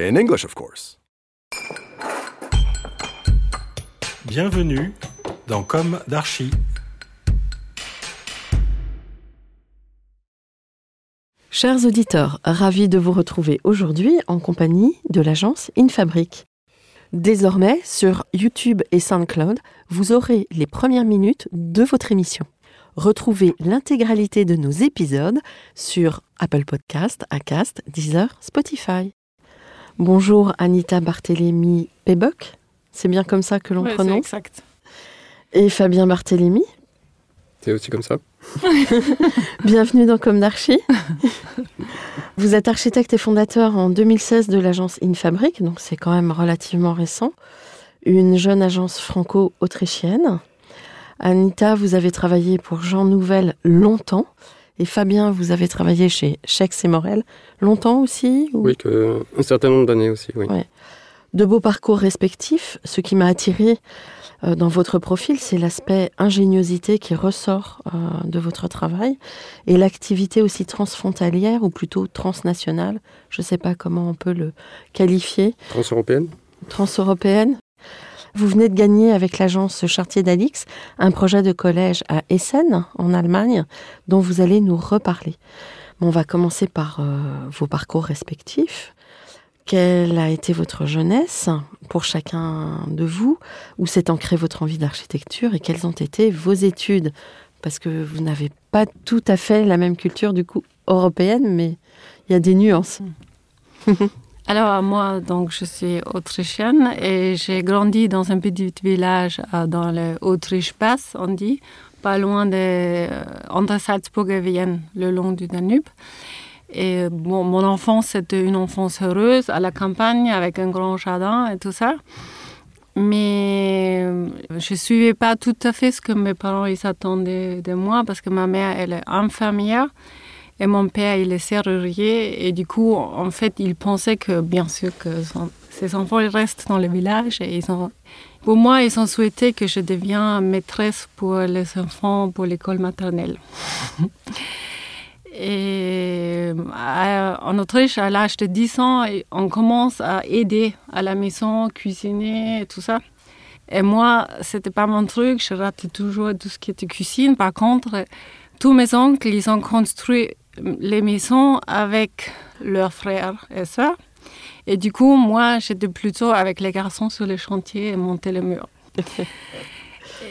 In English, of course. Bienvenue dans Comme d'Archi. Chers auditeurs, ravis de vous retrouver aujourd'hui en compagnie de l'agence InFabric. Désormais, sur YouTube et SoundCloud, vous aurez les premières minutes de votre émission. Retrouvez l'intégralité de nos épisodes sur Apple Podcast, Acast, Deezer, Spotify. Bonjour Anita Barthélémy Péboc, c'est bien comme ça que l'on Ouais, c'est prononce, exact. et Fabien Barthélémy. C'est aussi comme ça. Bienvenue dans Comme d'Archi. Vous êtes architecte et fondateur en 2016 de l'agence InFabric, donc c'est quand même relativement récent. Une jeune agence franco-autrichienne. Anita, vous avez travaillé pour Jean Nouvel longtemps. Et Fabien, vous avez travaillé chez Chex et Morel longtemps aussi ou- Oui, que un certain nombre d'années aussi, oui. Ouais. De beaux parcours respectifs. Ce qui m'a attiré euh, dans votre profil, c'est l'aspect ingéniosité qui ressort euh, de votre travail et l'activité aussi transfrontalière ou plutôt transnationale. Je ne sais pas comment on peut le qualifier. Transeuropéenne? Transeuropéenne. Vous venez de gagner avec l'agence Chartier d'Alix un projet de collège à Essen, en Allemagne, dont vous allez nous reparler. On va commencer par euh, vos parcours respectifs. Quelle a été votre jeunesse pour chacun de vous? Où s'est ancrée votre envie d'architecture et quelles ont été vos études? Parce que vous n'avez pas tout à fait la même culture du coup européenne, mais il y a des nuances. Alors moi, donc je suis autrichienne et j'ai grandi dans un petit village euh, dans l'Autriche basse, on dit, pas loin de euh, entre Salzbourg et Vienne, le long du Danube. Et bon, mon enfance, c'était une enfance heureuse à la campagne avec un grand jardin et tout ça. Mais euh, je suivais pas tout à fait ce que mes parents ils attendaient de moi parce que ma mère, elle est infirmière. Et mon père, il est serrurier. Et du coup, en fait, il pensait que, bien sûr, que son- ses enfants ils restent dans le village. Et ils ont, pour moi, ils ont souhaité que je devienne maîtresse pour les enfants, pour l'école maternelle. et à- en Autriche, à l'âge de 10 ans, on commence à aider à la maison, cuisiner et tout ça. Et moi, c'était pas mon truc. Je ratais toujours tout ce qui était cuisine. Par contre, tous mes oncles, ils ont construit les maisons avec leurs frères et sœurs. Et du coup, moi, j'étais plutôt avec les garçons sur les chantiers et monter les murs.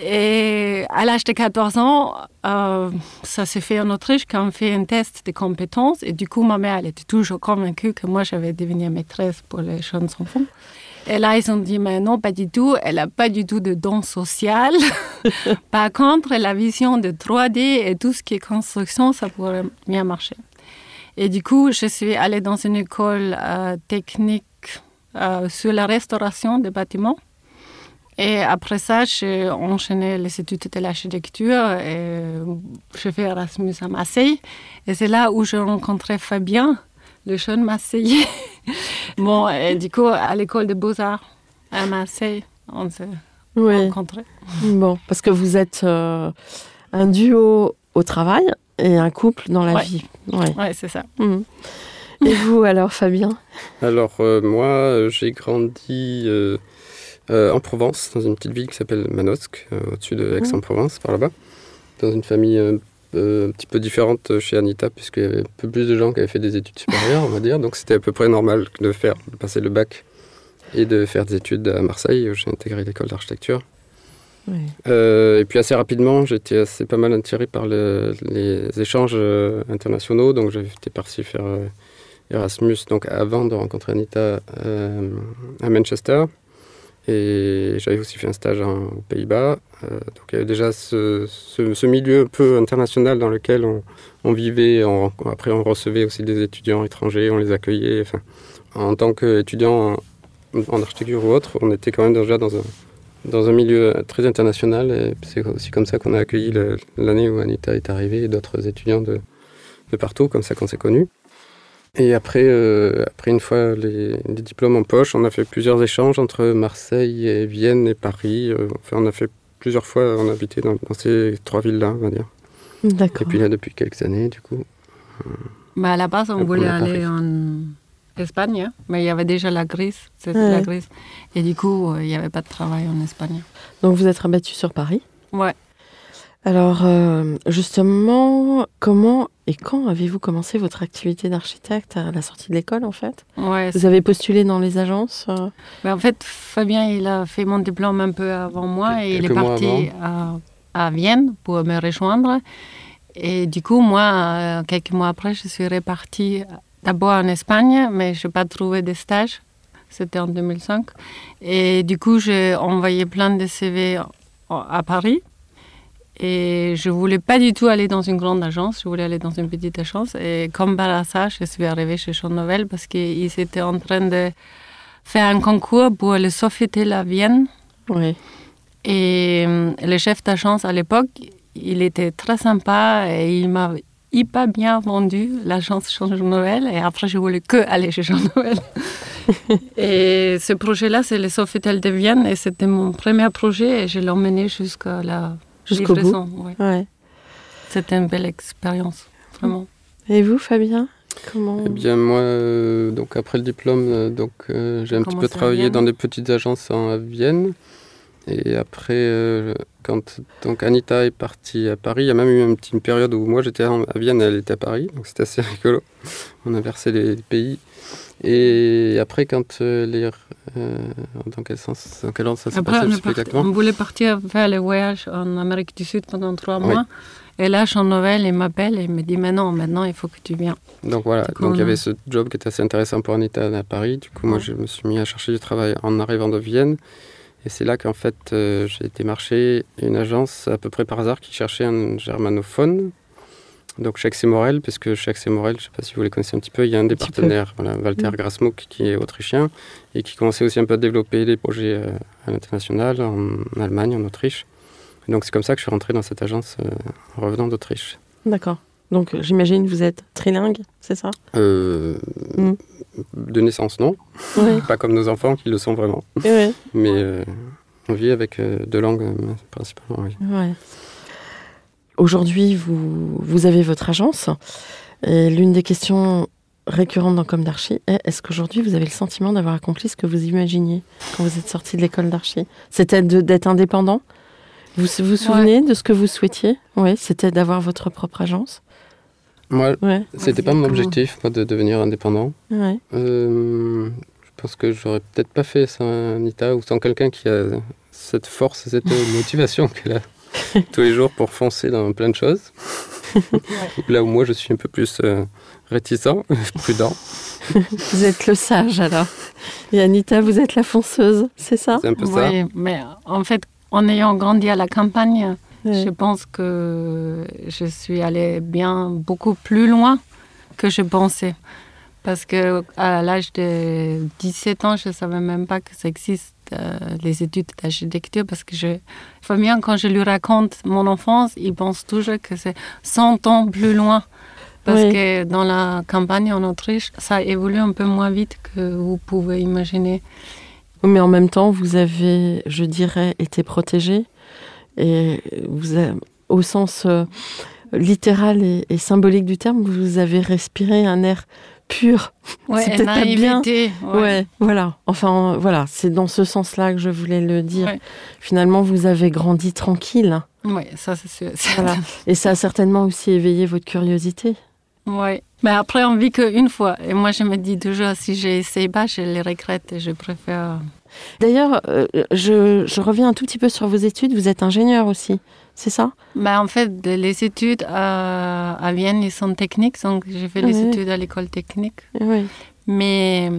Et à l'âge de 14 ans, euh, ça s'est fait en Autriche quand on fait un test de compétences. Et du coup, ma mère, elle était toujours convaincue que moi, j'avais devenir maîtresse pour les jeunes enfants. Et là, ils ont dit, mais non, pas du tout. Elle n'a pas du tout de don social. Par contre, la vision de 3D et tout ce qui est construction, ça pourrait bien marcher. Et du coup, je suis allée dans une école euh, technique euh, sur la restauration des bâtiments. Et après ça, j'ai enchaîné les études de l'architecture et j'ai fait Erasmus à Marseille. Et c'est là où j'ai rencontré Fabien, le jeune Marseillais. bon, et du coup, à l'école des beaux-arts à Marseille, on s'est Oui. rencontrés. Bon, parce que vous êtes euh, un duo au travail et un couple dans la Ouais. vie. Ouais. Ouais, c'est ça. Mhm. Et vous alors, Fabien? Alors, euh, moi, euh, j'ai grandi euh, euh, en Provence, dans une petite ville qui s'appelle Manosque, euh, au-dessus de Aix-en-Provence, par là-bas. Dans une famille euh, un petit peu différente chez Anita, puisqu'il y avait un peu plus de gens qui avaient fait des études supérieures, on va dire. Donc, c'était à peu près normal de faire, de passer le bac et de faire des études à Marseille. où J'ai intégré l'école d'architecture. Oui. Euh, et puis assez rapidement, j'étais assez pas mal attiré par le- les échanges euh, internationaux. Donc j'étais parti faire Erasmus donc avant de rencontrer Anita à Manchester. Et j'avais aussi fait un stage aux Pays-Bas. Euh, donc il y avait déjà ce, milieu un peu international dans lequel on, vivait. Après, on recevait aussi des étudiants étrangers, on les accueillait. En tant qu'étudiant en, architecture ou autre, on était quand même déjà dans un, milieu très international. C'est aussi comme ça qu'on a accueilli l'année où Anita est arrivée et d'autres étudiants de, de partout, comme ça qu'on s'est connus. Et après, euh, après une fois les, les diplômes en poche, on a fait plusieurs échanges entre Marseille et Vienne et Paris. Euh, Enfin, on a fait plusieurs fois, on a habité dans, dans ces trois villes-là, on va dire. Et D'accord. puis là, depuis quelques années, du coup. Mais à la base, on voulait aller en Espagne, hein, mais il y avait déjà la Grèce, c'était Ouais. la Grèce. Et du coup, euh, il n'y avait pas de travail en Espagne. Donc vous êtes rabattu sur Paris. Ouais. Alors euh, justement, comment et quand avez-vous commencé votre activité d'architecte à la sortie de l'école en fait? Ouais Vous avez postulé dans les agences euh, Mais en fait, Fabien, il a fait mon diplôme un peu avant moi et il est parti à, à Vienne pour me rejoindre. Et du coup, moi, euh, quelques mois après, je suis repartie d'abord en Espagne, mais je n'ai pas trouvé de stage. C'était en 2005. Et du coup, j'ai envoyé plein de CV à Paris. Et je voulais pas du tout aller dans une grande agence, je voulais aller dans une petite agence. Et comme par hasard, je suis arrivée chez Jean Nouvel parce qu'ils étaient en train de faire un concours pour le Sofitel à Vienne. Oui. Et euh, le chef d'agence à l'époque, il était très sympa et il m'a hyper bien vendu l'agence Jean Nouvel. Et après, je voulais que aller chez Jean Nouvel. et ce projet-là, c'est le Sofitel de Vienne et c'était mon premier projet et je l'ai emmené jusqu'à la Jusqu'au bout. ouais. Ouais. C'était une belle expérience, vraiment. Et vous, Fabien Comment Eh bien, moi, euh, donc après le diplôme, euh, donc euh, j'ai un petit peu travaillé Vienne. dans des petites agences en, à Vienne. Et après, euh, quand donc Anita est partie à Paris, il y a même eu une petite période où moi j'étais à Vienne, elle était à Paris, donc c'était assez rigolo. On a versé les pays. Et après, quand euh, les, euh, dans quel sens, dans quel ordre ça s'est passé, on, exactement. on voulait partir faire le voyage en Amérique du Sud pendant trois Oui. mois. Et là, Jean Nouvel, il m'appelle et il me dit Maintenant, maintenant, il faut que tu viennes. Donc voilà, coup, donc il y on avait ce job qui était assez intéressant pour Anita à Paris. Du coup, moi, je me suis mis à chercher du travail en arrivant de Vienne. Et c'est là qu'en fait, euh, j'ai été marcher une agence à peu près par hasard qui cherchait un germanophone. Donc chez Axel Morel, parce que chez Axel Morel, je ne sais pas si vous les connaissez un petit peu, il y a un des partenaires, voilà, Walter Mm. Grasmuck, qui est autrichien et qui commençait aussi un peu à développer des projets euh, à l'international, en Allemagne, en Autriche. Et donc c'est comme ça que je suis rentré dans cette agence euh, en revenant d'Autriche. D'accord. Donc j'imagine que vous êtes trilingue, c'est ça? Euh, Mm. De naissance, non. Oui. Pas comme nos enfants qui le sont vraiment. Oui. Mais euh, on vit avec euh, deux langues euh, principalement, oui. Ouais. Aujourd'hui, vous, vous avez votre agence. Et l'une des questions récurrentes dans Comme d'Archi est est-ce qu'aujourd'hui vous avez le sentiment d'avoir accompli ce que vous imaginiez quand vous êtes sorti de l'école d'archi? C'était d'être indépendant? Vous vous souvenez de ce que vous souhaitiez? Oui, c'était d'avoir votre propre agence? Moi, Ouais, c'était pas mon objectif, moi, de devenir indépendant. ouais. Euh, je pense que j'aurais peut-être pas fait sans Anita ou sans quelqu'un qui a cette force, cette motivation qu'elle a tous les jours pour foncer dans plein de choses. Là où moi, je suis un peu plus euh, réticent, prudent. Vous êtes le sage alors. Et Anita, vous êtes la fonceuse, c'est ça? C'est un peu ça. Oui, mais en fait, en ayant grandi à la campagne, Ouais. je pense que je suis allée bien beaucoup plus loin que je pensais. Parce que à l'âge de 17 ans, je ne savais même pas que ça existe, les études d'architecture. Parce que je, Fabien, quand je lui raconte mon enfance, il pense toujours que c'est 100 ans plus loin. Parce Oui. que dans la campagne en Autriche, ça évolue un peu moins vite que vous pouvez imaginer. Mais en même temps, vous avez, je dirais, été protégé. Et vous avez- au sens euh, littéral et, et symbolique du terme, vous avez respiré un air pur. Ouais, C'est peut-être pas bien. Ouais. voilà. Enfin, euh, voilà, c'est dans ce sens-là que je voulais le dire. Ouais. Finalement, vous avez grandi tranquille. Oui, ça c'est sûr. Voilà. Et ça a certainement aussi éveillé votre curiosité. Ouais. Mais après, on vit qu'une fois. Et moi, je me dis toujours, si j'essaye pas, je les regrette et je préfère. D'ailleurs, euh, je, je reviens un tout petit peu sur vos études. Vous êtes ingénieur aussi, c'est ça? Mais en fait, les études à, à Vienne, ils sont techniques. Donc, j'ai fait les Oui. études à l'école technique. Oui. Mais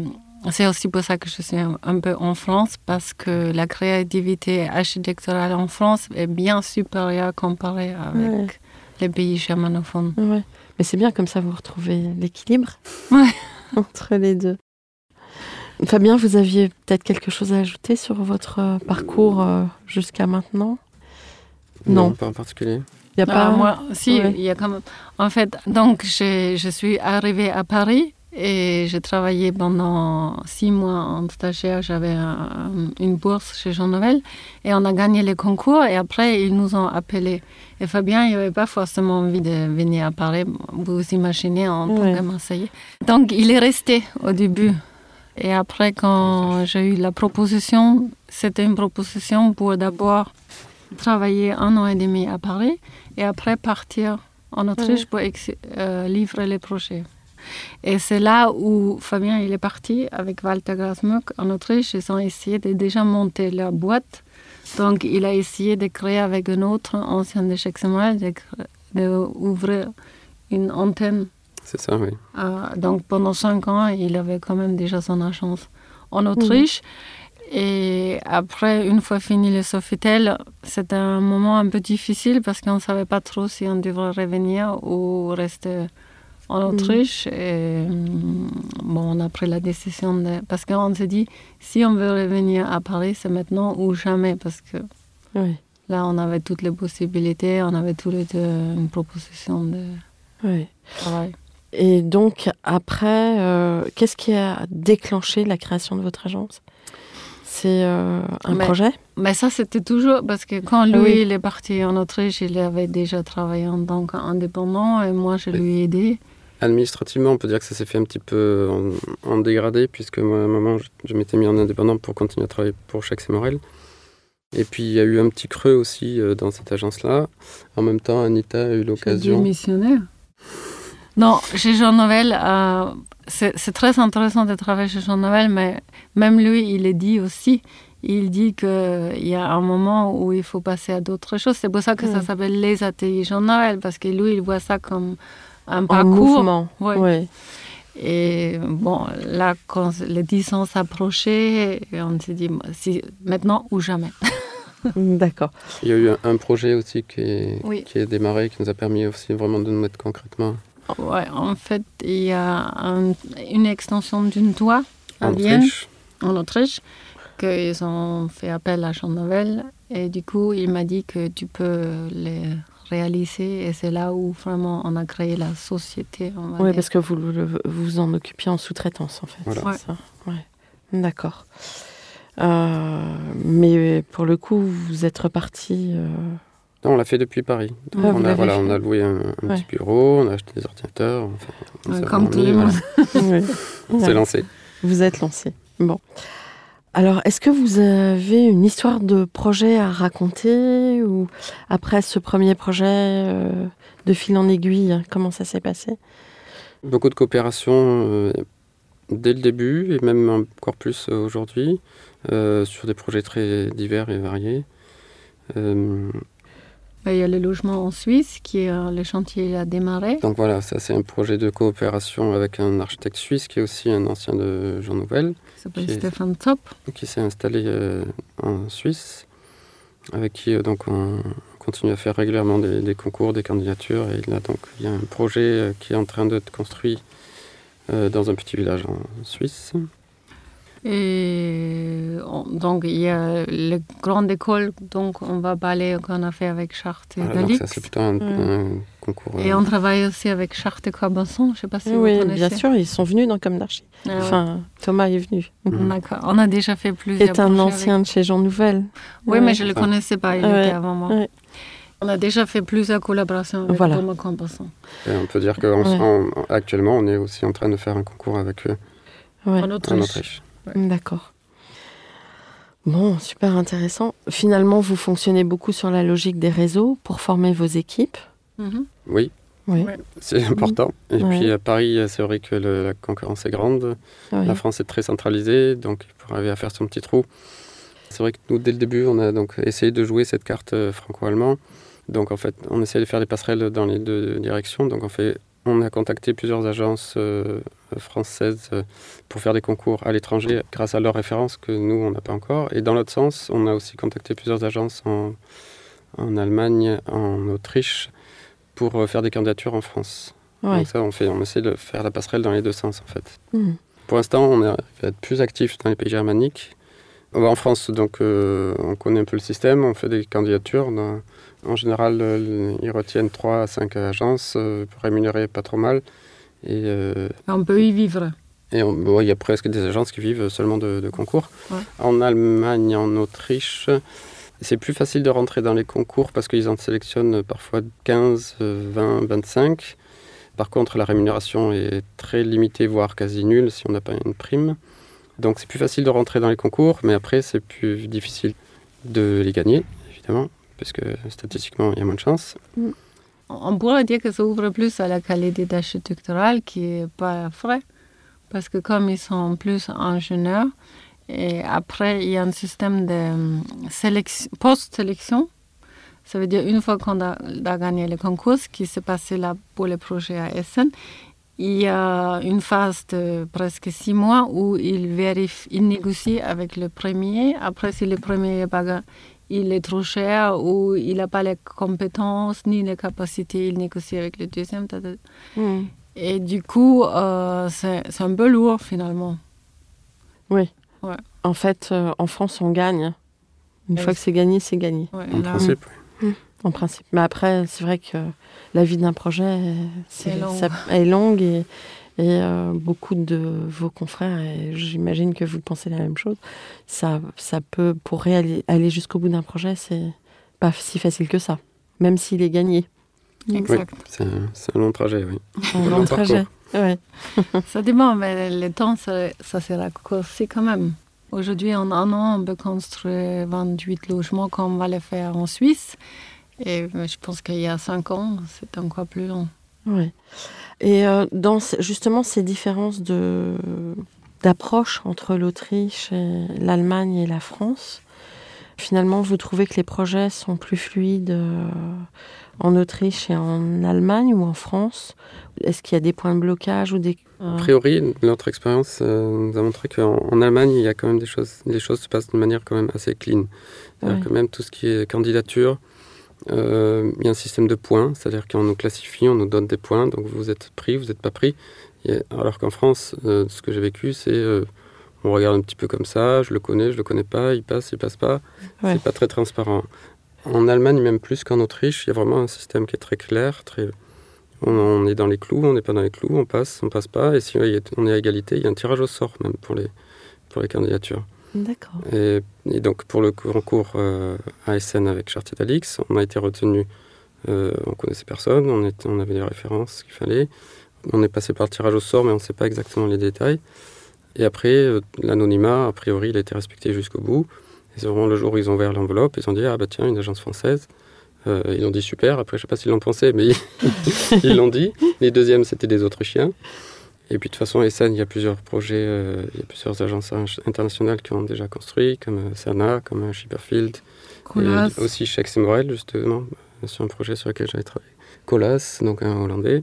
c'est aussi pour ça que je suis un, un peu en France, parce que la créativité architecturale en France est bien supérieure comparée avec les pays germanophones. Mais c'est bien comme ça, vous retrouvez l'équilibre entre les deux. Fabien, vous aviez peut-être quelque chose à ajouter sur votre euh, parcours euh, jusqu'à maintenant? Non. pas en particulier. Il y a Ah, pas moi, si, Ouais. il y a quand même. En fait, donc, je suis arrivée à Paris et j'ai travaillé pendant six mois en stagiaire. J'avais un- une bourse chez Jean Nouvel et on a gagné les concours et après, ils nous ont appelés. Et Fabien, il n'avait pas forcément envie de venir à Paris. Vous imaginez en tant que Marseillais. Donc, il est resté au début. Et après, quand j'ai eu la proposition, c'était une proposition pour d'abord travailler un an et demi à Paris et après partir en Autriche pour ex- euh, livrer les projets. Et c'est là où Fabien il est parti avec Walter Grasmuck en Autriche. Ils ont essayé de déjà monter leur boîte. Donc il a essayé de créer avec un autre ancien de Chexemal, de, cr- de ouvrir une antenne C'est ça, oui. euh, donc pendant cinq ans, il avait quand même déjà son agence en Autriche. Et après, une fois fini le Sofitel, c'était un moment un peu difficile parce qu'on ne savait pas trop si on devrait revenir ou rester en Autriche. Et hum, bon, on a pris la décision de... Parce qu'on s'est dit, si on veut revenir à Paris, c'est maintenant ou jamais. Parce que Oui, là, on avait toutes les possibilités, on avait tous les deux une proposition de oui. travail. Et donc, après, euh, qu'est-ce qui a déclenché la création de votre agence? C'est euh, un Mais- projet? Mais ça, c'était toujours parce que quand lui Oui. il est parti en Autriche, il avait déjà travaillé en tant qu'indépendant et moi, je lui ai aidé. Administrativement, on peut dire que ça s'est fait un petit peu en, en dégradé, puisque moi, à un moment, je, je m'étais mis en indépendant pour continuer à travailler pour Chax et Morel. Et puis, il y a eu un petit creux aussi euh, dans cette agence-là. En même temps, Anita a eu l'occasion. démissionné. Non, chez Jean Nouvel, euh, c'est c'est très intéressant de travailler chez Jean Nouvel, mais même lui, il est dit aussi. Il dit qu'il y a un moment où il faut passer à d'autres choses. C'est pour ça que ça Mm. s'appelle les ateliers Jean Noël, parce que lui, il voit ça comme un En parcours. mouvement. Ouais. Oui. Et bon, là, quand les 10 ans s'approchaient, on s'est dit, si, maintenant ou jamais. D'accord. Il y a eu un, un projet aussi qui est, Oui. qui est démarré, qui nous a permis aussi vraiment de nous mettre concrètement Ouais, en fait, il y a un- une extension d'une toit à en Vienne, Autriche. en Autriche, qu'ils ont fait appel à Jean Nouvel. Et du coup, il m'a dit que tu peux les réaliser. Et c'est là où vraiment on a créé la société. Oui, parce que vous le- vous en occupiez en sous-traitance, en fait. Voilà. c'est ça Ouais. D'accord. Euh, mais pour le coup, vous êtes reparti. euh, Non, on l'a fait depuis Paris. Donc Ah, on, a, l'avez voilà, fait. on a loué un, un Ouais. petit bureau, on a acheté des ordinateurs. Enfin, comme tout le monde. on s'est lancé. Vous êtes lancé. Bon. Alors, est-ce que vous avez une histoire de projet à raconter ou après ce premier projet euh, de fil en aiguille, hein, comment ça s'est passé? Beaucoup de coopération euh, dès le début et même encore plus euh, aujourd'hui euh, sur des projets très divers et variés. Il y a le logement en Suisse, qui est euh, le chantier a démarré. donc voilà, ça c'est un projet de coopération avec un architecte suisse qui est aussi un ancien de Jean Nouvel, qui s'appelle Stéphane Top. qui s'est installé euh, en Suisse, avec qui euh, donc on continue à faire régulièrement des, des concours, des candidatures. Et là donc il y a un projet qui est en train d'être construit dans un petit village en Suisse. Et on- donc, il y a la grande école, donc on va parler qu'on a fait avec Charte et Voilà, ça c'est plutôt un, Mm. un concours. Et euh, on travaille aussi avec Charte et Cabasson, je ne sais pas si Oui, vous connaissez. bien sûr, ils sont venus dans Comme d'Archie. Ah ouais. Enfin, Thomas est venu. D'accord. On a déjà fait plusieurs est un ancien de chez Jean Nouvel. Oui, Ouais. mais je ne le Ça. connaissais pas, il Ouais. était avant moi. Ouais. On a déjà fait plusieurs collaborations avec Voilà. Thomas Cabasson. et on peut dire qu'actuellement on est aussi en train de faire un concours avec eux Ouais. En en Autriche. D'accord. Bon, super intéressant. Finalement, vous fonctionnez beaucoup sur la logique des réseaux pour former vos équipes. Mhm. Oui, Oui. C'est important. Et Ouais. puis à Paris, c'est vrai que le- la concurrence est grande. La France est très centralisée, donc il faut arriver à faire son petit trou. C'est vrai que nous, dès le début, on a donc essayé de jouer cette carte euh, franco-allemand. Donc en fait, on essaie de faire des passerelles dans les deux directions. Donc on fait, on a contacté plusieurs agences euh, françaises euh, pour faire des concours à l'étranger grâce à leurs références que nous, on n'a pas encore. Et dans l'autre sens, on a aussi contacté plusieurs agences en, en Allemagne, en Autriche, pour euh, faire des candidatures en France. Ouais. Donc ça, on, fait, on essaie de faire la passerelle dans les deux sens en fait. Mhm. Pour l'instant, on est être plus actif dans les pays germaniques. En France, donc, euh, on connaît un peu le système, on fait des candidatures. En général, euh, ils retiennent 3 à 5 agences, euh, rémunérées pas trop mal. Et, on peut y vivre. Et il y a presque des agences qui vivent seulement de, concours. En Allemagne, en Autriche, c'est plus facile de rentrer dans les concours parce qu'ils en sélectionnent parfois 15, 20, 25. Par contre, la rémunération est très limitée, voire quasi nulle si on n'a pas une prime. Donc c'est plus facile de rentrer dans les concours, mais après c'est plus difficile de les gagner, évidemment, parce que statistiquement il y a moins de chances. Mm. On pourrait dire que ça ouvre plus à la qualité d'architectural qui n'est pas vrai, parce que comme ils sont plus ingénieurs, et après il y a un système de post-sélection ça veut dire une fois qu'on a, gagné le concours, qui s'est passé là pour le projet à Essen, il y a une phase de presque six mois où il vérifie, il négocie avec le premier. Après, si le premier pas, il est trop cher ou il n'a pas les compétences ni les capacités, il négocie avec le deuxième. Hmm. Et du coup, euh, c'est un peu lourd finalement. Oui. En fait, euh, en France, on gagne. Une fois que c'est gagné, c'est gagné. en principe, oui. Mmh. En principe. Mais après, c'est vrai que la vie d'un projet est, longue et, euh, beaucoup de vos confrères, et j'imagine que vous pensez la même chose, ça, ça peut, pour aller, aller jusqu'au bout d'un projet, c'est pas si facile que ça, même s'il est gagné. Exact. c'est un, long trajet, oui. Un long trajet, oui. ça dépend, mais le temps, ça, ça se raccourcit quand même. Aujourd'hui, en un an, on peut construire 28 logements comme on va le faire en Suisse. Et euh, je pense qu'il y a cinq ans, c'était encore plus long. Oui. Et euh, dans justement ces différences de d'approche entre l'Autriche, l'Allemagne et la France, finalement, vous trouvez que les projets sont plus fluides euh, en Autriche et en Allemagne ou en France? Est-ce qu'il y a des points de blocage ou des... A priori, notre expérience nous a montré qu'en Allemagne, il y a quand même des choses, les choses se passent de manière quand même assez clean. cest que même tout ce qui est candidature, euh, il y a un système de points, c'est-à-dire qu'on nous classifie, on nous donne des points, donc vous êtes pris, vous n'êtes pas pris. alors qu'en France, euh, ce que j'ai vécu, c'est euh, on regarde un petit peu comme ça, je le connais, je le connais pas, il passe, il passe pas. C'est pas très transparent. En Allemagne, même plus qu'en Autriche, il y a vraiment un système qui est très clair, très. On, est dans les clous, on n'est pas dans les clous, on passe, on passe pas. Et si on est à égalité, il y a un tirage au sort même pour les, pour les candidatures. D'accord. Et, donc pour le concours euh, ASN avec Chartier d'Alix, on a été retenu, euh, on connaissait personne, on, avait les références qu'il fallait. On est passé par le tirage au sort, mais on ne sait pas exactement les détails. Et après, euh, l'anonymat, a priori, il a été respecté jusqu'au bout. Et c'est vraiment le jour où ils ont ouvert l'enveloppe, ils ont dit Ah bah tiens, une agence française. Euh, ils ont dit super, après je sais pas s'ils l'ont pensé, mais ils l'ont dit. Les deuxièmes, c'était des Autrichiens. Et puis de toute façon, Essen, il y a plusieurs projets, euh, il y a plusieurs agences internationales qui ont déjà construit, comme euh, Sana, comme euh, Schipperfield, Colas. et aussi chez Morel, justement, sur un projet sur lequel j'avais travaillé. Colas, donc un Hollandais.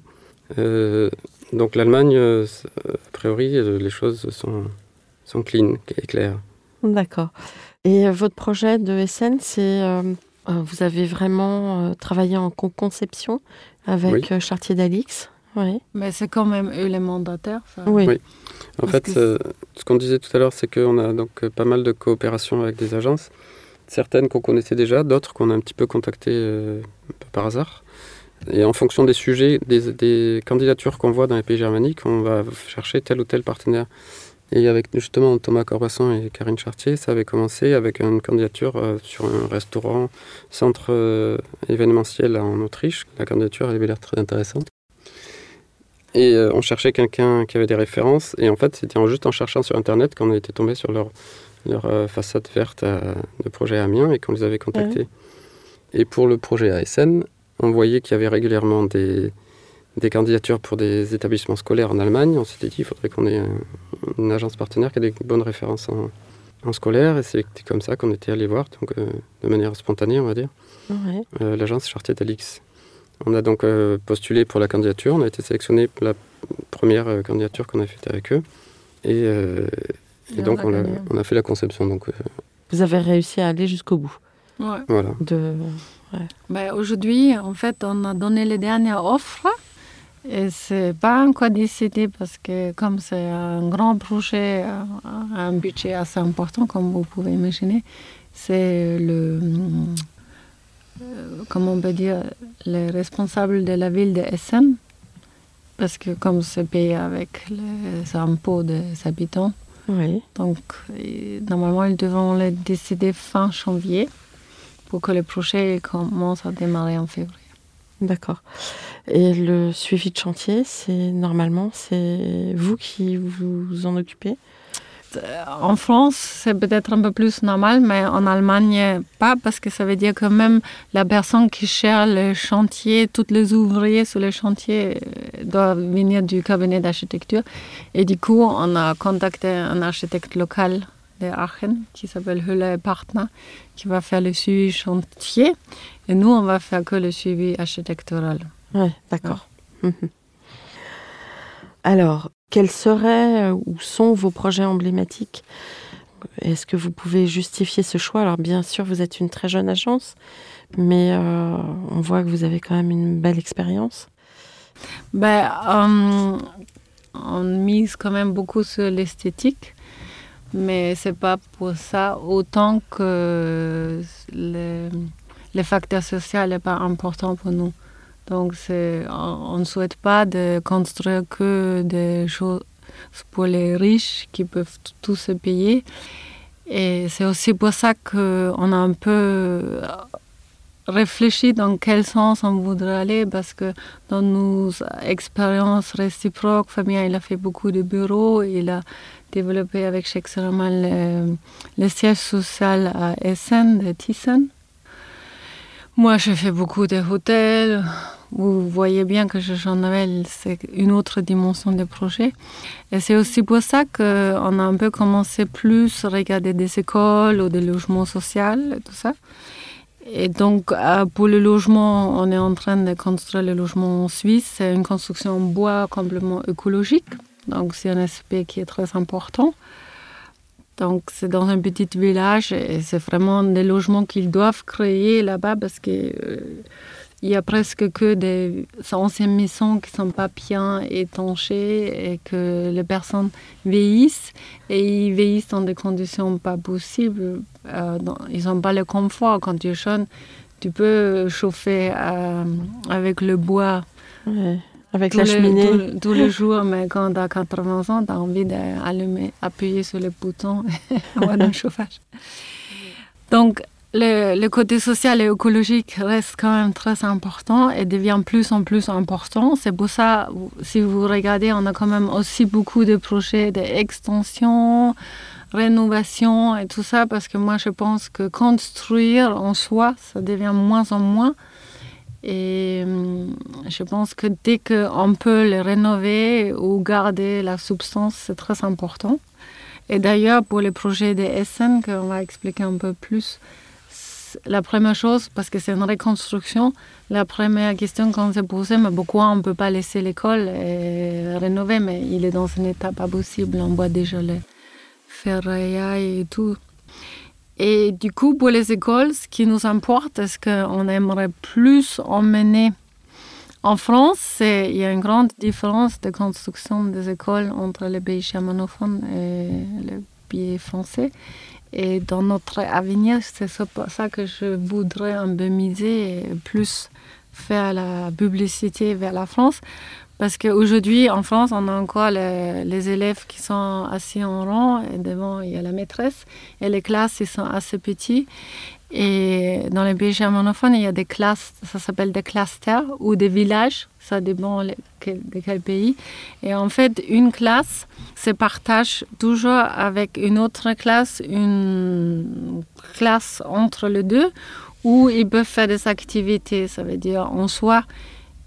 donc l'Allemagne, a priori, les choses sont, sont clean et claires. D'accord. Et votre projet de Essen, c'est vous avez vraiment travaillé en conception avec Chartier d'Alix? Oui. Mais c'est quand même eux les mandataires. Oui. oui. En fait, ce qu'on disait tout à l'heure, c'est qu'on a donc euh, pas mal de coopération avec des agences. Certaines qu'on connaissait déjà, d'autres qu'on a un petit peu contactées euh, par hasard. Et en fonction des sujets, des, candidatures qu'on voit dans les pays germaniques, on va chercher tel ou tel partenaire. Et avec justement Thomas Corbasson et Karine Chartier, ça avait commencé avec une candidature euh, sur un restaurant, centre événementiel en Autriche. La candidature avait l'air très intéressante. Et euh, on cherchait quelqu'un qui avait des références. Et en fait, c'était juste en cherchant sur Internet qu'on été tombé sur leur, leur euh, façade verte de projet Amiens et qu'on les avait contactés. Et pour le projet ASN, on voyait qu'il y avait régulièrement des, des candidatures pour des établissements scolaires en Allemagne. On s'était dit qu'il faudrait qu'on ait une agence partenaire qui ait des bonnes références en, en scolaire. Et c'était comme ça qu'on était allé voir, donc euh, de manière spontanée, on va dire, l'agence Chartier d'Alix. On a donc euh, postulé pour la candidature. On a été sélectionné pour la première euh, candidature qu'on a faite avec eux. Et, euh, donc, on a, fait la conception. Donc, Vous avez réussi à aller jusqu'au bout. Ouais. Voilà. De... Ben, aujourd'hui, en fait, on a donné les dernières offres Et c'est pas encore décidé parce que comme c'est un grand projet, un budget assez important, comme vous pouvez imaginer, c'est le, euh, comment on peut dire, les responsables de la ville de Essen, parce que comme c'est payé avec les impôts des habitants, Oui. donc normalement ils devront le décider fin janvier pour que le projet commence à démarrer en février. D'accord. Et le suivi de chantier, c'est normalement, c'est vous qui vous en occupez? En France, c'est peut-être un peu plus normal, mais en Allemagne, pas, parce que ça veut dire que même la personne qui gère le chantier, tous les ouvriers sur le chantier euh, doivent venir du cabinet d'architecture. Et du coup, on a contacté un architecte local de Aachen qui s'appelle Hüller et Partner, qui va faire le suivi chantier. Et nous, on va faire que le suivi architectural. Oui, d'accord. Mhm. Alors, quels seraient euh, ou sont vos projets emblématiques? Est-ce que vous pouvez justifier ce choix? Alors, bien sûr, vous êtes une très jeune agence, mais euh, on voit que vous avez quand même une belle expérience. Ben, euh, on mise quand même beaucoup sur l'esthétique, mais c'est pas pour ça autant que le, le facteur social n'est pas important pour nous. Donc, on ne souhaite pas de construire que des choses pour les riches qui peuvent tout se payer. Et c'est aussi pour ça qu'on a un peu réfléchi dans quel sens on voudrait aller, parce que dans nos expériences réciproques, Fabien il a fait beaucoup de bureaux, il a développé avec Shakespeare le, le siège social à Essen, de Thyssen. Moi, j'ai fait beaucoup de hôtels. Vous voyez bien que Jean Noël, c'est une autre dimension des projets. Et c'est aussi pour ça qu'on a un peu commencé plus à regarder des écoles ou des logements sociaux et tout ça. Et donc, euh, pour le logement, on est en train de construire le logement en Suisse. C'est une construction en bois complètement écologique. Donc, c'est un aspect qui est très important. Donc, c'est dans un petit village et c'est vraiment des logements qu'ils doivent créer là-bas parce que euh, y a presque que des anciennes maisons qui sont pas bien étanchées et que les personnes vieillissent et ils vieillissent dans des conditions pas possibles. Euh, ils n'ont pas le confort. Quand tu es tu peux chauffer euh, avec le bois. Avec la cheminée. tous les- tous les jours, mais quand tu as 80 ans, tu as envie d'allumer, appuyer sur les boutons et avoir un chauffage. Donc, le, le côté social et écologique reste quand même très important et devient plus en plus important. C'est pour ça, si vous regardez, on a quand même aussi beaucoup de projets d'extension, rénovation et tout ça, parce que moi, je pense que construire en soi, ça devient moins en moins. Et hum, je pense que dès qu'on peut le rénover ou garder la substance, c'est très important. Et d'ailleurs, pour les projets de Essen, qu'on va expliquer un peu plus, la première chose, parce que c'est une reconstruction, la première question qu'on s'est posée, mais pourquoi on ne peut pas laisser l'école et rénover? Mais il est dans un état pas possible, on voit déjà les ferrailles et tout. Et du coup, pour les écoles, ce qui nous importe, est-ce qu'on aimerait plus emmener en France, il y a une grande différence de construction des écoles entre les pays germanophones et les pays français. Et dans notre avenir, c'est ça que je voudrais un peu miser et plus faire la publicité vers la France. Parce qu'aujourd'hui, en France, on a encore les, élèves qui sont assis en rang et devant, il y a la maîtresse. Et les classes, ils sont assez petits. Et dans les pays germanophones, il y a des classes, ça s'appelle des clusters ou des villages, ça dépend de quel pays. Et en fait, une classe se partage toujours avec une autre classe, une classe entre les deux, où ils peuvent faire des activités. Ça veut dire, en soi,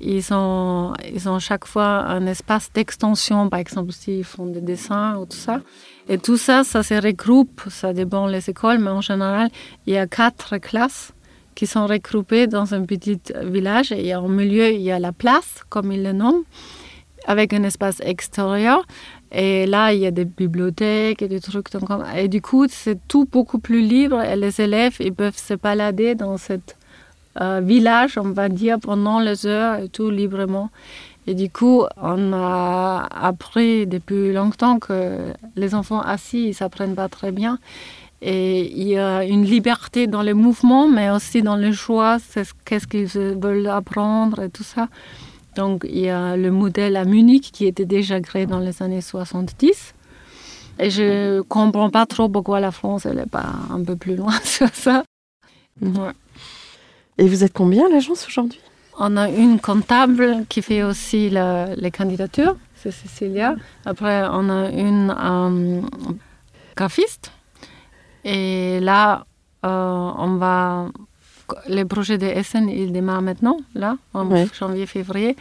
ils ont, ils ont chaque fois un espace d'extension, par exemple, s'ils font des dessins ou tout ça. Et tout ça, ça se regroupe, ça dépend des écoles, mais en général, il y a quatre classes qui sont regroupées dans un petit village et au milieu, il y a la place, comme ils le nomment, avec un espace extérieur. Et là, il y a des bibliothèques et des trucs. Et du coup, c'est tout beaucoup plus libre et les élèves, ils peuvent se balader dans cette euh, village, on va dire, pendant les heures et tout librement. Et du coup, on a appris depuis longtemps que les enfants assis, ils s'apprennent pas très bien. Et il y a une liberté dans les mouvements, mais aussi dans les choix, qu'est-ce qu'ils veulent apprendre et tout ça. Donc il y a le modèle à Munich qui était déjà créé dans les années 70. Et je comprends pas trop pourquoi la France, elle n'est pas un peu plus loin sur ça. Ouais. Et vous êtes combien à l'agence aujourd'hui? On a une comptable qui fait aussi les candidatures, c'est Cécilia. Après, on a une euh, graphiste. Et là, euh, on va. Le projet de SN, il démarre maintenant, là, en janvier-février.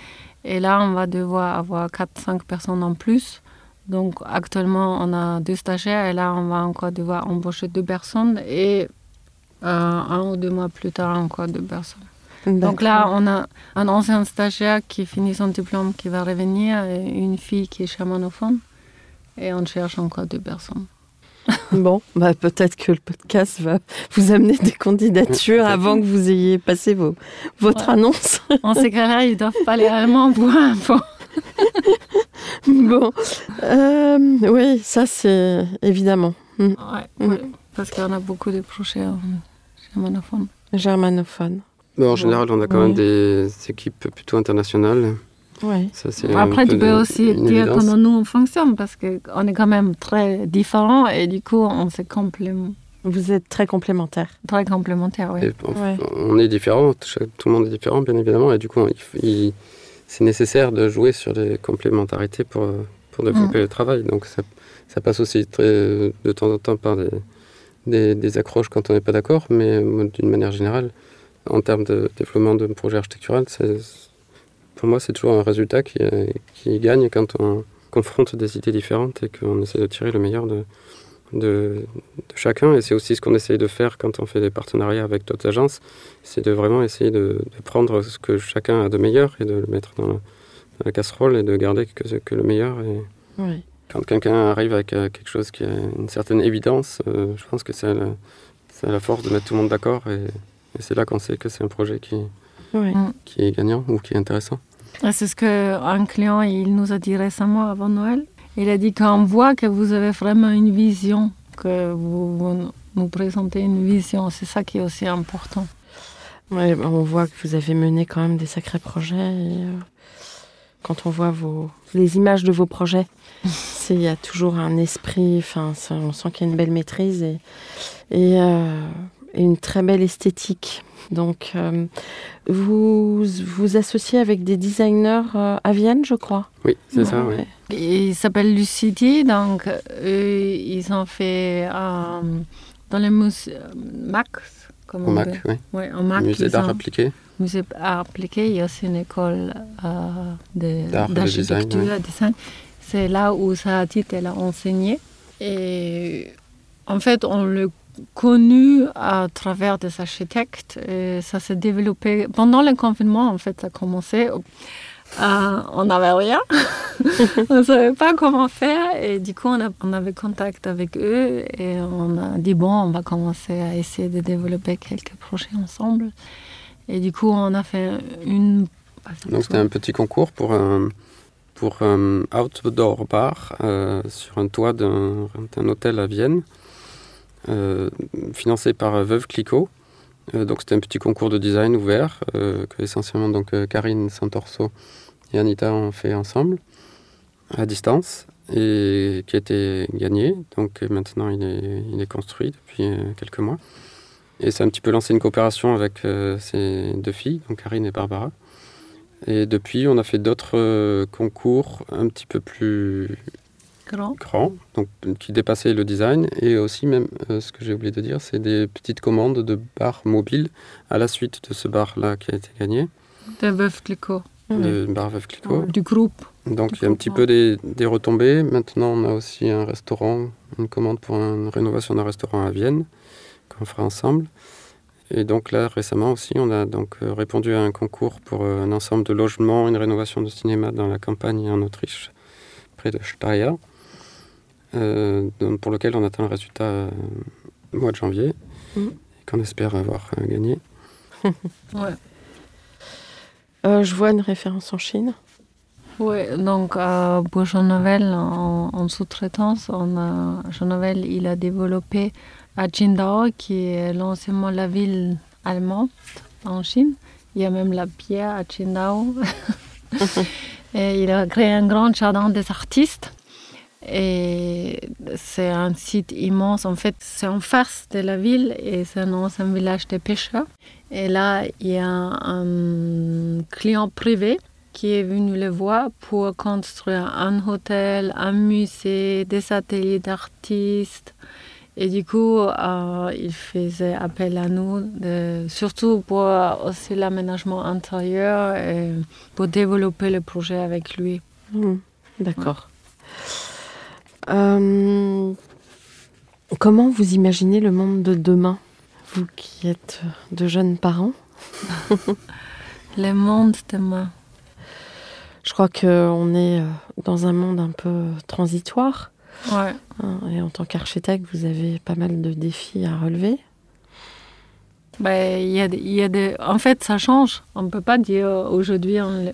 Et là, on va devoir avoir 4-5 personnes en plus. Donc, actuellement, on a deux stagiaires et là, on va encore devoir embaucher deux personnes. Et un ou deux mois plus tard, encore deux personnes. Donc là, on a un ancien stagiaire qui finit son diplôme, qui va revenir, et une fille qui est chamanophone. Et on cherche encore deux personnes. Bon, bah peut-être que le podcast va vous amener des candidatures avant que vous ayez passé vos, votre annonce. En ces cas-là, ils ne doivent pas aller allemand pour info. bon, euh, oui, ça c'est évidemment. Mm. Ouais, mm. parce qu'on a beaucoup de projets germanophones. Germanophones. en général, on a quand même des équipes plutôt internationales. Ouais. Après, tu peux aussi dire comment nous on fonctionne parce qu'on est quand même très différents et du coup, on se complémente. Vous êtes très complémentaires. Très complémentaires, oui. On, est différents, tout le monde est différent, bien évidemment, et du coup, c'est nécessaire de jouer sur les complémentarités pour, pour développer mm. le travail. Donc, ça, ça passe aussi très, de temps en temps par des, des, accroches quand on n'est pas d'accord, mais d'une manière générale, en termes de développement de projet architectural, pour moi, c'est toujours un résultat qui, euh, qui, gagne quand on confronte des idées différentes et qu'on essaie de tirer le meilleur de, chacun. Et c'est aussi ce qu'on essaye de faire quand on fait des partenariats avec d'autres agences, c'est de vraiment essayer de, prendre ce que chacun a de meilleur et de le mettre dans la, casserole et de garder que, que le meilleur. Et Quand quelqu'un arrive avec euh, quelque chose qui a une certaine évidence, euh, je pense que c'est la, la, force de mettre tout le monde d'accord et, et c'est là qu'on sait que c'est un projet qui, qui est gagnant ou qui est intéressant. C'est ce qu'un client il nous a dit récemment avant Noël. Il a dit qu'on voit que vous avez vraiment une vision, que vous, nous présentez une vision. C'est ça qui est aussi important. Ouais, on voit que vous avez mené quand même des sacrés projets. Euh, quand on voit vos, les images de vos projets, il y a toujours un esprit, enfin, on sent qu'il y a une belle maîtrise et, et, euh, et une très belle esthétique. Donc, euh, vous vous associez avec des designers euh, à Vienne, je crois. Oui, c'est ça, oui. Ils s'appellent Lucidi, donc eux, ils ont fait euh, dans le musée Max. Comme au MAC, oui. Ouais, au MAC. Musée d'art appliqué. Musée d'art appliqué, il y a aussi une école d'architecture de, design. C'est là où Sahatit, elle a enseigné. Et en fait, on le connu à travers des architectes. Et ça s'est développé pendant le confinement, en fait, ça a commencé. Euh, on n'avait rien, on ne savait pas comment faire et du coup on, a, on, avait contact avec eux et on a dit bon on va commencer à essayer de développer quelques projets ensemble. Et du coup on a fait une... Donc c'était un petit concours pour un, pour un outdoor bar euh, sur un toit d'un hôtel à Vienne euh, financé par Veuve Clicquot. Euh, donc c'était un petit concours de design ouvert euh, que essentiellement donc Karine Santorso et Anita ont fait ensemble à distance et qui a été gagné. Donc maintenant il est, il est construit depuis quelques mois. Et ça a un petit peu lancé une coopération avec ces deux filles, donc Karine et Barbara. Et depuis, on a fait d'autres concours un petit peu plus grand. donc, qui dépassait le design. Et aussi, même, euh, ce que j'ai oublié de dire, c'est des petites commandes de bars mobiles à la suite de ce bar-là qui a été gagné. De Veuve Clicquot. De bar Veuve Clicquot. Du groupe. Donc, il y a un petit peu des, des, retombées. Maintenant, on a aussi un restaurant, une commande pour une rénovation d'un restaurant à Vienne, qu'on fera ensemble. Et donc là, récemment aussi, on a donc euh, répondu à un concours pour euh, un ensemble de logements, une rénovation de cinéma dans la campagne en Autriche, près de Steyr. Euh, pour lequel on attend le résultat euh, au mois de janvier et qu'on espère avoir euh, gagné. ouais. je vois une référence en Chine. Oui, donc euh, pour Jean Nouvel, en, en sous-traitance, on a, il a développé à Qingdao, qui est l'anciennement la ville allemande en Chine. Il y a même la pierre à Qingdao. Et il a créé un grand jardin des artistes. Et c'est un site immense. En fait, c'est en face de la ville et c'est un ancien village de pêcheurs. Et là, il y a un client privé qui est venu le voir pour construire un hôtel, un musée, des ateliers d'artistes. Et du coup, euh, il faisait appel à nous, de, surtout pour aussi l'aménagement intérieur et pour développer le projet avec lui. Mmh, D'accord. Euh, comment vous imaginez le monde de demain, vous qui êtes de jeunes parents? Le monde demain. Je crois qu'on est dans un monde un peu transitoire. Ouais. Hein, Et en tant qu'architecte, vous avez pas mal de défis à relever. Il y a, des- il y a des... En fait, ça change. On ne peut pas dire aujourd'hui on, le-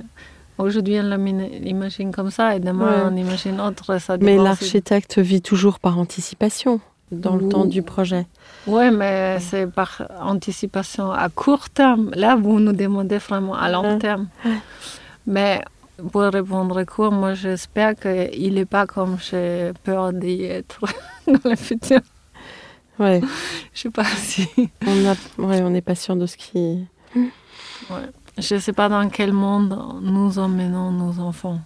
aujourd'hui on l'imagine- comme ça et demain Ouais. on imagine autre. Ça Mais l'architecte vit toujours par anticipation dans le temps du projet. Oui, mais c'est par anticipation à court terme. Là, vous nous demandez vraiment à long Ouais. terme. Mais pour répondre court, moi j'espère qu'il n'est pas comme j'ai peur d'y être dans le futur. Ouais, Je sais pas si. on a, ouais, on n'est pas sûr de ce qui. Je sais pas dans quel monde nous emmenons nos enfants.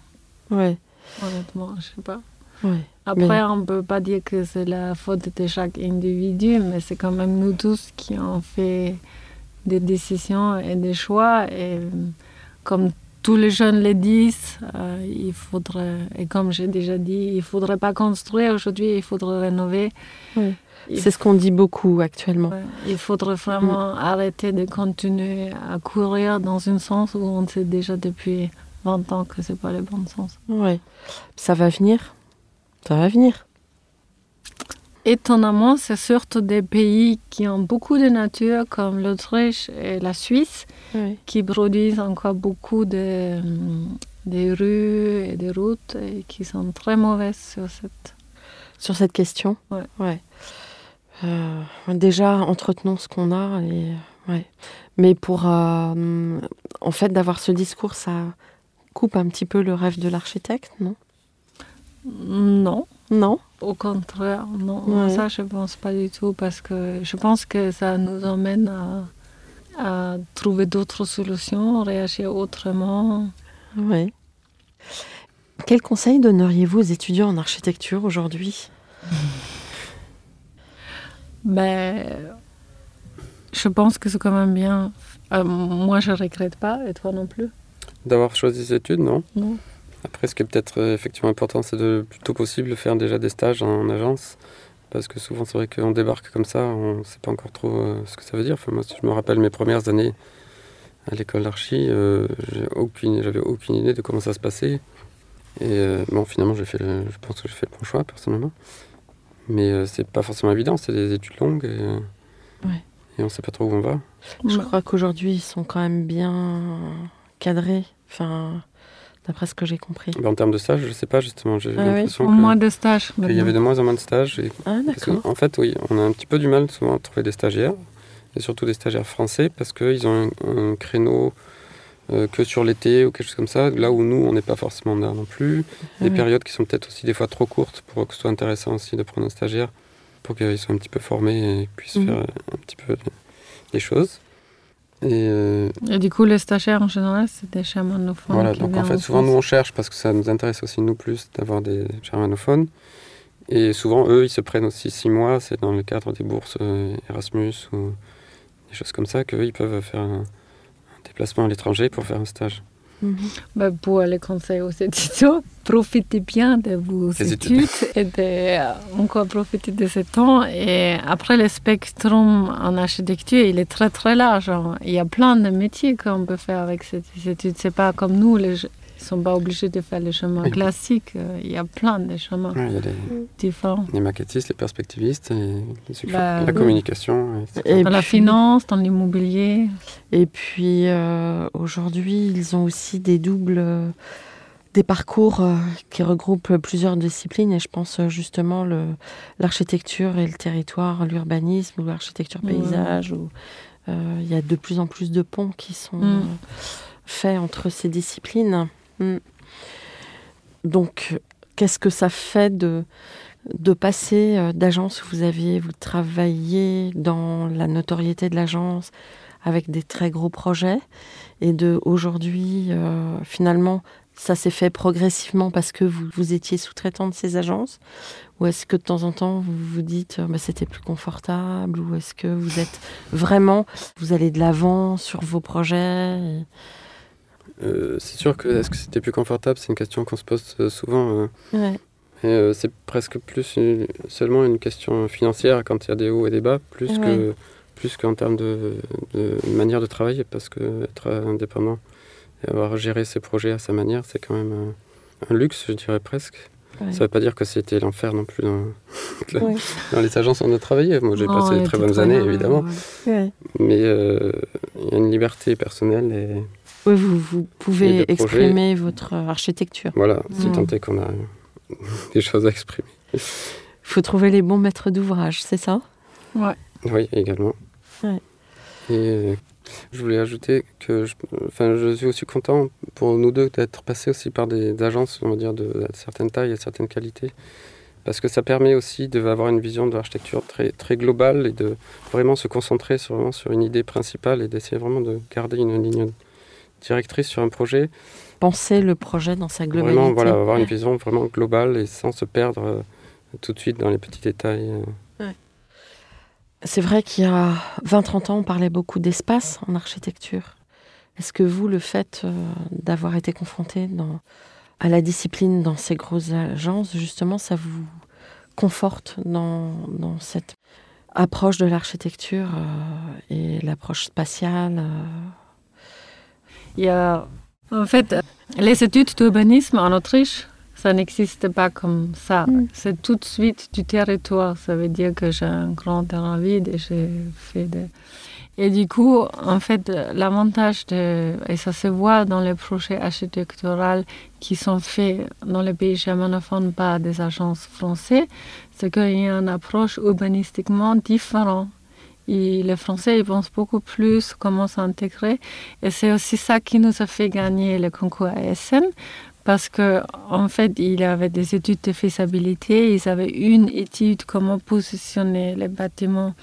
Ouais, Honnêtement, je sais pas. ouais. Après, Mais- on peut pas dire que c'est la faute de chaque individu, mais c'est quand même nous tous qui avons fait des décisions et des choix. Et euh, comme tous les jeunes le disent, euh, il faudrait, et comme j'ai déjà dit, il faudrait pas construire aujourd'hui, il faudrait rénover. Ouais. C'est ce qu'on dit beaucoup actuellement. ouais, il faudrait vraiment arrêter de continuer à courir dans un sens où on sait déjà depuis 20 ans que c'est pas le bon sens. Ouais. Ça va venir. Ça va venir. Étonnamment, c'est surtout des pays qui ont beaucoup de nature, comme l'Autriche et la Suisse, Ouais. qui produisent encore beaucoup de, hum, des rues et des routes et qui sont très mauvaises sur cette. Sur cette question? Ouais. Euh, déjà, entretenons ce qu'on a. Et, ouais. Mais pour. euh, en fait, d'avoir ce discours, ça coupe un petit peu le rêve de l'architecte, non? Non, Non? Au contraire, non. Ouais. Ça, je pense pas du tout parce que je pense que ça nous emmène à, à trouver d'autres solutions, réagir autrement. Ouais. Quel conseil donneriez-vous aux étudiants en architecture aujourd'hui? Mais je pense que c'est quand même bien. Euh, moi, je regrette pas, et toi non plus. D'avoir choisi ces études, non? Non. Après, ce qui est peut-être euh, effectivement important, c'est de plutôt possible faire déjà des stages en agence. Parce que souvent, c'est vrai qu'on débarque comme ça, on ne sait pas encore trop euh, ce que ça veut dire. Enfin, moi, si je me rappelle mes premières années à l'école d'archi, euh, aucune, j'avais aucune idée de comment ça se passait. Et bon, finalement, j'ai fait le- je pense que j'ai fait le bon choix, personnellement. Mais euh, c'est pas forcément évident, c'est des études longues et, euh, Ouais. et on ne sait pas trop où on va. Je Bah, crois qu'aujourd'hui, ils sont quand même bien cadrés. Enfin, d'après ce que j'ai compris. Mais en termes de stage, je sais pas justement, j'ai Ah oui, l'impression Au que- moins de stages. qu'il y avait de moins en moins de stages. Et Ah, que, en fait, oui, on a un petit peu du mal souvent à trouver des stagiaires, et surtout des stagiaires français, parce qu'ils ont un, un créneau euh, que sur l'été ou quelque chose comme ça, là où nous, on n'est pas forcément là non plus. Des Oui. périodes qui sont peut-être aussi des fois trop courtes pour que ce soit intéressant aussi de prendre un stagiaire, pour qu'il soit un petit peu formé et puisse Mhm. faire un petit peu des choses. Et euh, Et du coup, les stagiaires en général, c'est des germanophones. voilà, donc en fait, en souvent France. nous on cherche parce que ça nous intéresse aussi nous plus d'avoir des germanophones. Et souvent eux, ils se prennent aussi six mois, c'est dans le cadre des bourses euh, Erasmus ou des choses comme ça qu'eux, ils peuvent faire un déplacement à l'étranger pour faire un stage. Mhm. Bah, pour les conseils aux étudiants, profitez bien de vos études, études. et de euh, encore profiter de ce temps. Et après, le spectre en architecture, il est très très large. Il y a plein de métiers qu'on peut faire avec ces ces études. C'est pas comme nous, les, ils sont pas obligés de faire le chemin Oui. classique. Euh, Il y a plein de chemins Ouais, il y a les, différents. les maquettistes, les perspectivistes, et les Bah, la communication. etc. Et Dans la finance, dans l'immobilier. Et puis euh, aujourd'hui, ils ont aussi des doubles, euh, des parcours euh, qui regroupent plusieurs disciplines et je pense justement le l'architecture et le territoire, l'urbanisme ou l'architecture paysage. Où, euh, il y a de plus en plus de ponts qui sont Mm. faits entre ces disciplines. Mm. Donc, qu'est-ce que ça fait de passer euh, d'agence où vous aviez vous travaillez dans la notoriété de l'agence avec des très gros projets et de aujourd'hui euh, finalement ça s'est fait progressivement parce que vous, vous étiez sous-traitant de ces agences? Ou est-ce que de temps en temps vous vous dites euh, bah, c'était plus confortable? Ou est-ce que vous êtes vraiment, vous allez de l'avant sur vos projets et- Euh, c'est sûr que est-ce que c'était plus confortable? C'est une question qu'on se pose euh, souvent. euh, Ouais. et, c'est presque plus une- seulement une question financière quand il y a des hauts et des bas, plus Ouais. que plus qu'en termes de, de manière de travailler, parce que être indépendant et avoir géré ses projets à sa manière, c'est quand même un luxe, je dirais presque. Ouais. Ça veut pas dire que c'était l'enfer non plus dans, Ouais. dans les agences où on a travaillé. Moi, j'ai passé de très bonnes années, bien, évidemment. ouais. Mais euh, il y a une liberté personnelle et Oui, vous, pouvez exprimer votre architecture. voilà, si Mm. tant est qu'on a des choses à exprimer. Il faut trouver les bons maîtres d'ouvrage, c'est ça? Oui, également. Ouais. Et je voulais ajouter que je, enfin, je suis aussi content pour nous deux d'être passés aussi par des, des agences, on va dire, de, de certaines tailles et de certaines qualités. Parce que ça permet aussi d'avoir une vision de l'architecture très, très globale et de vraiment se concentrer sur, vraiment sur une idée principale et d'essayer vraiment de garder une ligne directrice sur un projet. Penser le projet dans sa globalité. Vraiment, voilà, avoir une vision vraiment globale et sans se perdre euh, tout de suite dans les petits détails. euh. C'est vrai qu'il y a 20-30 ans, on parlait beaucoup d'espace en architecture. Est-ce que vous, le fait euh, d'avoir été confronté dans, à la discipline dans ces grosses agences, justement, ça vous conforte dans, dans cette approche de l'architecture euh, et l'approche spatiale euh, Il y a, en fait, les études d'urbanisme en Autriche, ça n'existe pas comme ça. Mm. C'est tout de suite du territoire. Ça veut dire que j'ai un grand terrain vide et j'ai fait des... Et du coup, en fait, l'avantage de... Et ça se voit dans les projets architecturaux qui sont faits dans les pays germanophones par des agences françaises, c'est qu'il y a une approche urbanistiquement différente. Les Français, ils pensent beaucoup plus comment s'intégrer. Et c'est aussi ça qui nous a fait gagner le concours ASN. Parce que en fait, il avait des études de faisabilité. Ils avaient une étude comment positionner les bâtiments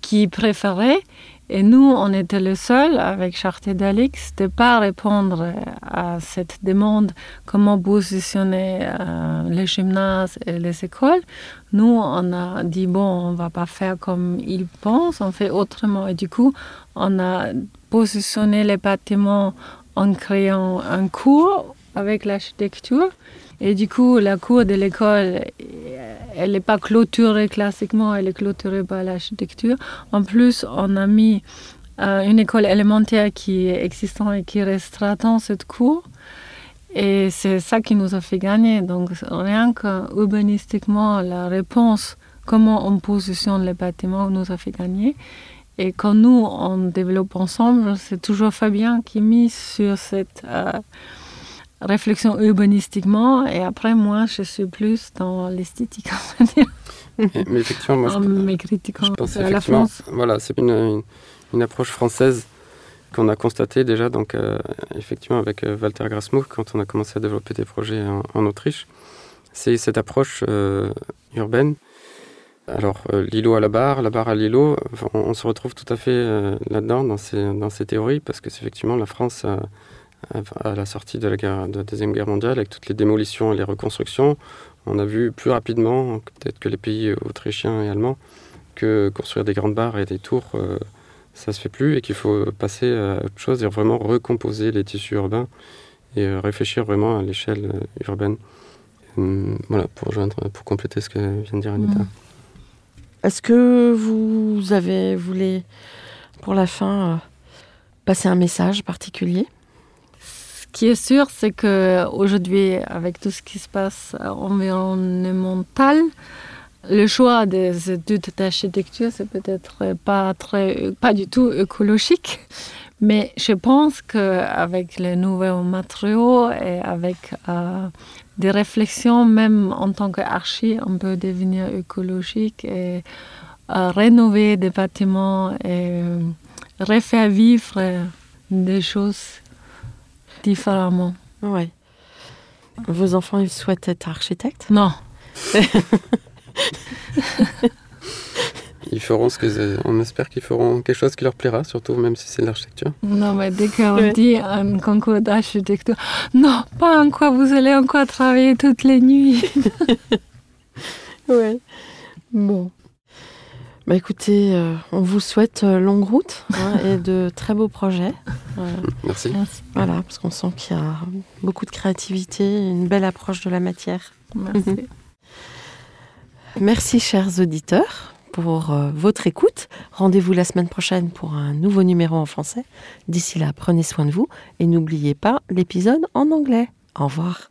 qu'ils préféraient. Et nous, on était le seul, avec Chartier d'Alix, de ne pas répondre à cette demande, comment positionner euh, les gymnases et les écoles. Nous, on a dit, bon, on ne va pas faire comme ils pensent, on fait autrement. Et du coup, on a positionné les bâtiments en créant un cours avec l'architecture. Et du coup, la cour de l'école, elle n'est pas clôturée classiquement, elle est clôturée par l'architecture. En plus, on a mis euh, une école élémentaire qui est existante et qui restera dans cette cour. Et c'est ça qui nous a fait gagner. Donc, rien qu'urbanistiquement, la réponse, comment on positionne les bâtiments, nous a fait gagner. Et quand nous, on développe ensemble, c'est toujours Fabien qui mise sur cette euh, réflexion urbanistiquement. Et après, moi, je suis plus dans l'esthétique, on va dire, mais effectivement, moi, je, en me critiquant je pense à la France. voilà, c'est une, une, une approche française qu'on a constatée déjà, donc euh, effectivement avec euh, Walter Grasmuth, quand on a commencé à développer des projets en, en Autriche, c'est cette approche euh, urbaine. Alors, euh, l'îlot à la barre, la barre à l'îlot, on, on se retrouve tout à fait euh, là-dedans, dans ces, dans ces théories, parce que c'est effectivement la France, a- à la sortie de la, Deuxième Guerre mondiale, avec toutes les démolitions et les reconstructions, on a vu plus rapidement, peut-être que les pays autrichiens et allemands, que construire des grandes barres et des tours, euh, ça se fait plus et qu'il faut passer à autre chose et vraiment recomposer les tissus urbains et euh, réfléchir vraiment à l'échelle euh, urbaine. Hum, voilà, pour, compléter ce que vient de dire Anita. Est-ce que vous avez voulu, pour la fin, euh, passer un message particulier? Qui est sûr, c'est que aujourd'hui, avec tout ce qui se passe environnemental, le choix des études d'architecture, c'est peut-être pas très, pas du tout écologique, Mais je pense qu'avec les nouveaux matériaux et avec euh, des réflexions, même en tant qu'archi, on peut devenir écologique et euh, rénover des bâtiments et refaire vivre des choses différemment. Ouais. Vos enfants, ils souhaitent être architectes? Non. Ils feront ce que on espère qu'ils feront quelque chose qui leur plaira, surtout même si c'est l'architecture. Non, mais dès qu'on dit un concours d'architecture, non, pas encore, vous allez encore travailler toutes les nuits. ouais. Bon. Bah écoutez, euh, on vous souhaite euh, longue route hein, et de très beaux projets. Merci. Merci. Voilà, parce qu'on sent qu'il y a beaucoup de créativité, une belle approche de la matière. Merci. Merci chers auditeurs pour euh, votre écoute. Rendez-vous la semaine prochaine pour un nouveau numéro en français. D'ici là, prenez soin de vous et n'oubliez pas l'épisode en anglais. Au revoir.